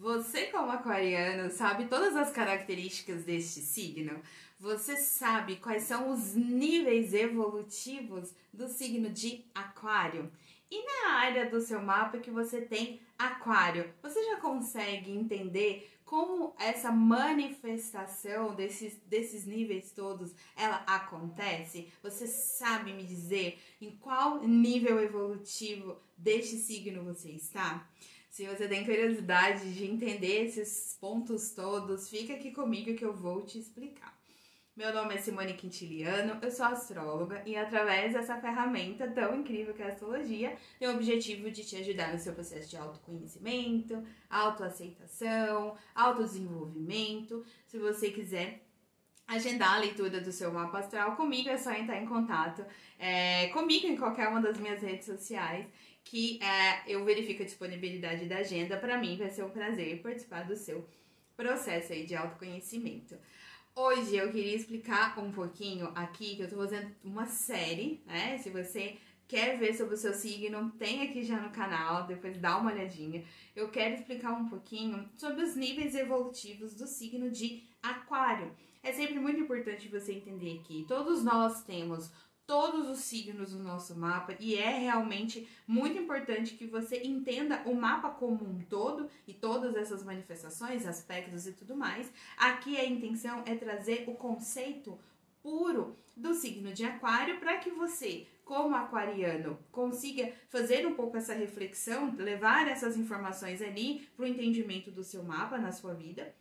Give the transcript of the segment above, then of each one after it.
Você, como aquariano, sabe todas as características deste signo? Você sabe quais são os níveis evolutivos do signo de Aquário? E na área do seu mapa que você tem Aquário, você já consegue entender como essa manifestação desses, desses níveis todos ela acontece? Você sabe me dizer em qual nível evolutivo deste signo você está? Se você tem curiosidade de entender esses pontos todos, fica aqui comigo que eu vou te explicar. Meu nome é Simone Quintiliano, eu sou astróloga e através dessa ferramenta tão incrível que é a astrologia, tenho o objetivo de te ajudar no seu processo de autoconhecimento, autoaceitação, autodesenvolvimento. Se você quiser agendar a leitura do seu mapa astral comigo, é só entrar em contato é, comigo em qualquer uma das minhas redes sociais que é, eu verifico a disponibilidade da agenda. Para mim vai ser um prazer participar do seu processo aí de autoconhecimento. Hoje eu queria explicar um pouquinho aqui que eu tô fazendo uma série, né? Se você quer ver sobre o seu signo, tem aqui já no canal, depois dá uma olhadinha. Eu quero explicar um pouquinho sobre os níveis evolutivos do signo de Aquário. É sempre muito importante você entender que todos nós temos todos os signos do nosso mapa e é realmente muito importante que você entenda o mapa como um todo e todas essas manifestações, aspectos e tudo mais. Aqui a intenção é trazer o conceito puro do signo de Aquário para que você, como aquariano, consiga fazer um pouco essa reflexão, levar essas informações ali para o entendimento do seu mapa na sua vida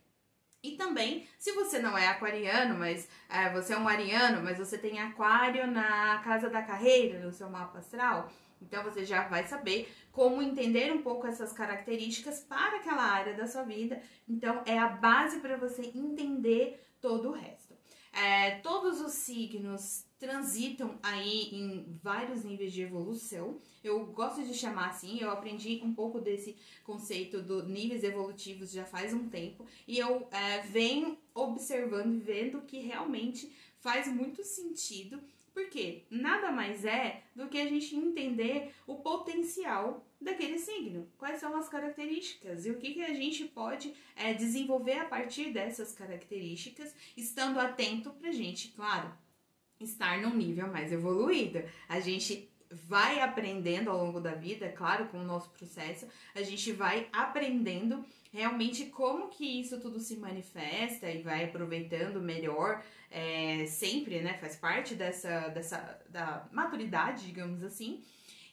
e também, se você não é aquariano, mas é, você é um ariano, mas você tem aquário na casa da carreira, no seu mapa astral, então você já vai saber como entender um pouco essas características para aquela área da sua vida. Então é a base para você entender todo o resto. É, todos os signos transitam aí em vários níveis de evolução. Eu gosto de chamar assim, eu aprendi um pouco desse conceito do níveis evolutivos já faz um tempo e eu é, venho observando e vendo que realmente faz muito sentido, porque nada mais é do que a gente entender o potencial daquele signo, quais são as características? E o que, que a gente pode é, desenvolver a partir dessas características, estando atento pra gente, claro estar num nível mais evoluído. A gente vai aprendendo ao longo da vida, claro, com o nosso processo, a gente vai aprendendo realmente como que isso tudo se manifesta e vai aproveitando melhor é, sempre, né? Faz parte dessa, dessa da maturidade, digamos assim.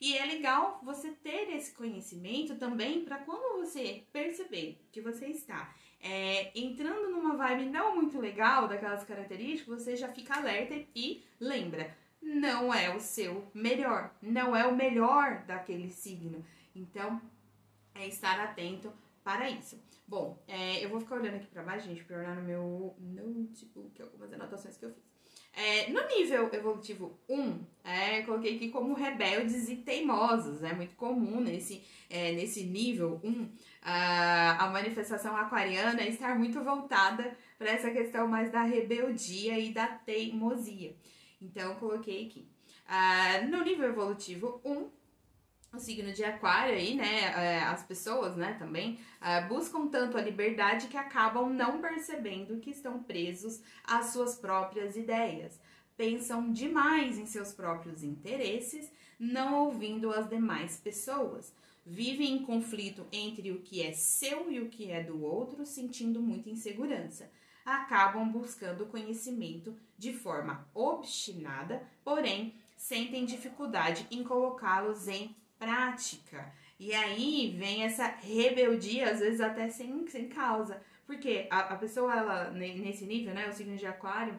E é legal você ter esse conhecimento também para quando você perceber que você está é, entrando numa vibe não muito legal daquelas características, você já fica alerta e lembra, não é o seu melhor, não é o melhor daquele signo. Então, é estar atento para isso. Bom, é, eu vou ficar olhando aqui para baixo, gente, para olhar no meu notebook algumas anotações que eu fiz. É, no nível evolutivo 1, é, coloquei aqui como rebeldes e teimosos. É muito comum nesse, é, nesse nível 1 a, a manifestação aquariana estar muito voltada para essa questão mais da rebeldia e da teimosia. Então, coloquei aqui. Uh, no nível evolutivo 1, o signo de aquário aí, né, é, as pessoas, né, também, é, buscam tanto a liberdade que acabam não percebendo que estão presos às suas próprias ideias. Pensam demais em seus próprios interesses, não ouvindo as demais pessoas. Vivem em conflito entre o que é seu e o que é do outro, sentindo muita insegurança. Acabam buscando conhecimento de forma obstinada, porém sentem dificuldade em colocá-los em prática. E aí vem essa rebeldia, às vezes até sem, sem causa. Porque a, a pessoa, ela, nesse nível, né, o signo de aquário,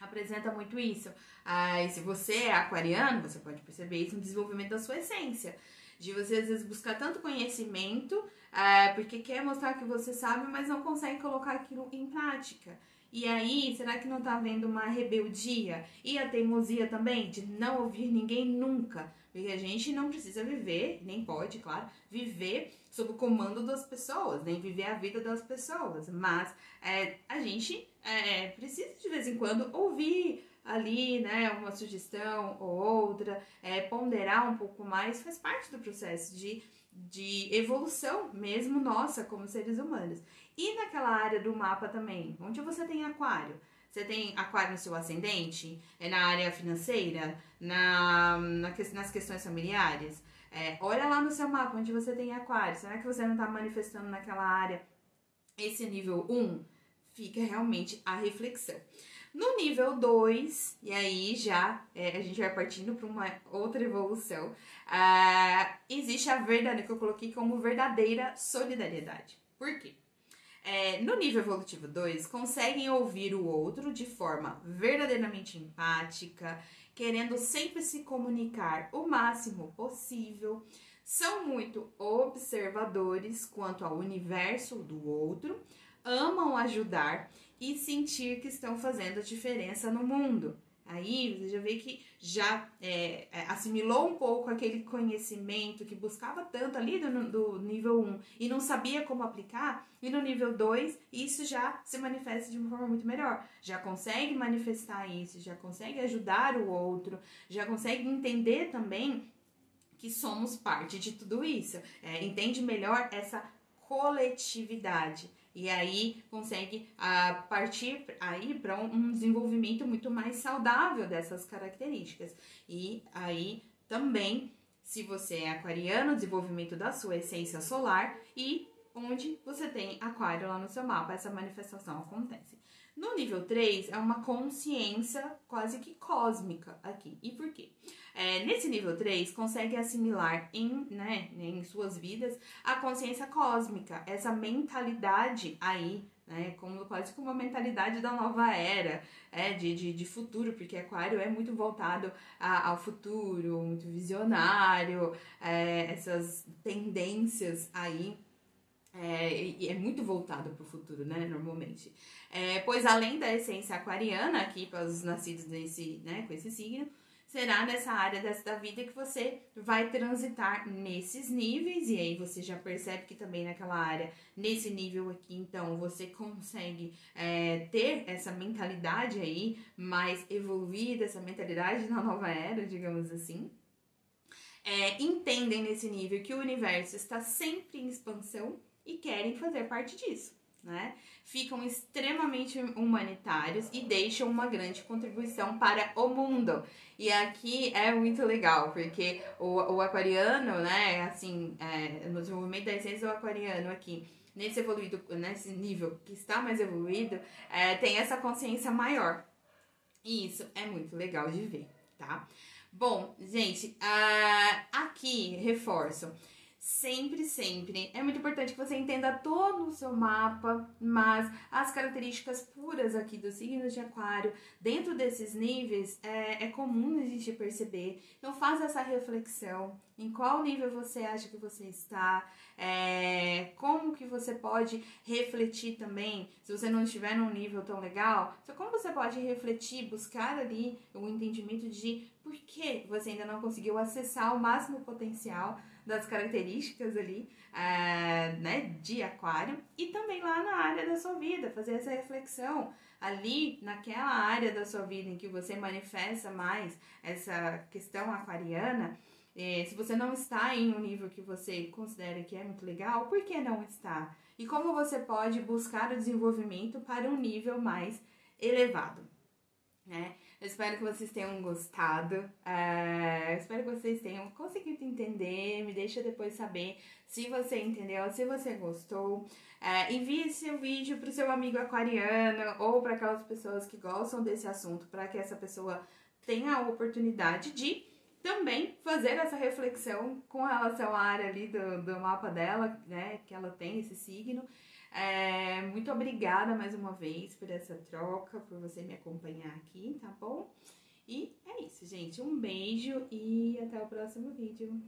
apresenta muito isso. Ah, se você é aquariano, você pode perceber isso no desenvolvimento da sua essência. De você, às vezes, buscar tanto conhecimento, ah, porque quer mostrar que você sabe, mas não consegue colocar aquilo em prática. E aí, será que não tá havendo uma rebeldia? E a teimosia também, de não ouvir ninguém nunca. Porque a gente não precisa viver, nem pode, claro, viver sob o comando das pessoas, nem viver a vida das pessoas. Mas é, a gente é, precisa de vez em quando ouvir ali, né, uma sugestão ou outra, é, ponderar um pouco mais, faz parte do processo de de evolução mesmo nossa como seres humanos. E naquela área do mapa também, onde você tem aquário, você tem aquário no seu ascendente? É na área financeira? Na, na nas questões familiares? É, olha lá no seu mapa onde você tem aquário. Será que você não está manifestando naquela área esse nível 1? Fica realmente a reflexão. No nível 2, e aí já é, a gente vai partindo para uma outra evolução, uh, existe a verdadeira, que eu coloquei como verdadeira solidariedade. Por quê? É, no nível evolutivo 2, conseguem ouvir o outro de forma verdadeiramente empática, querendo sempre se comunicar o máximo possível, são muito observadores quanto ao universo do outro, amam ajudar e sentir que estão fazendo a diferença no mundo. Aí você já vê que já é, é, assimilou um pouco aquele conhecimento que buscava tanto ali do, do nível 1 e não sabia como aplicar, e no nível 2 isso já se manifesta de uma forma muito melhor. Já consegue manifestar isso, já consegue ajudar o outro, já consegue entender também que somos parte de tudo isso. É, entende melhor essa coletividade e aí consegue uh, partir aí para um desenvolvimento muito mais saudável dessas características. E aí também, se você é aquariano, desenvolvimento da sua essência solar e onde você tem aquário lá no seu mapa, essa manifestação acontece. No nível 3 é uma consciência quase que cósmica aqui. E por quê? É, nesse nível 3, consegue assimilar em, né, em suas vidas a consciência cósmica, essa mentalidade aí né? Como quase como uma mentalidade da nova era, é, de, de, de futuro, porque Aquário é muito voltado a, ao futuro, muito visionário, é, essas tendências aí é, é muito voltado para o futuro, né, normalmente. É, pois além da essência aquariana, aqui para os nascidos nesse, né, com esse signo, será nessa área da vida que você vai transitar nesses níveis, e aí você já percebe que também naquela área, nesse nível aqui, então, você consegue é, ter essa mentalidade aí mais evoluída, essa mentalidade da nova era, digamos assim. É, entendem nesse nível que o universo está sempre em expansão, e querem fazer parte disso. Né? Ficam extremamente humanitários e deixam uma grande contribuição para o mundo. E aqui é muito legal, porque o, o aquariano, né, assim, é, no desenvolvimento da essência do aquariano aqui, nesse evoluído, nesse nível que está mais evoluído, é, tem essa consciência maior. E isso é muito legal de ver, tá? Bom, gente, uh, aqui reforço sempre, sempre. É muito importante que você entenda todo o seu mapa, mas as características puras aqui dos signos de aquário, dentro desses níveis, é, é comum a gente perceber. Então faça essa reflexão, em qual nível você acha que você está, é, como que você pode refletir também, se você não estiver num nível tão legal, como você pode refletir, buscar ali o entendimento de por que você ainda não conseguiu acessar o máximo potencial das características ali, é, né, de aquário, e também lá na área da sua vida, fazer essa reflexão ali naquela área da sua vida em que você manifesta mais essa questão aquariana, é, se você não está em um nível que você considera que é muito legal, por que não está? E como você pode buscar o desenvolvimento para um nível mais elevado, espero que vocês tenham gostado. Uh, espero que vocês tenham conseguido entender. Me deixa depois saber se você entendeu, se você gostou. Uh, envie seu vídeo para o seu amigo aquariano ou para aquelas pessoas que gostam desse assunto, para que essa pessoa tenha a oportunidade de também fazer essa reflexão com relação à área ali do, do mapa dela, né? Que ela tem esse signo. É, muito obrigada mais uma vez por essa troca, por você me acompanhar aqui, tá bom? E é isso, gente. Um beijo e até o próximo vídeo.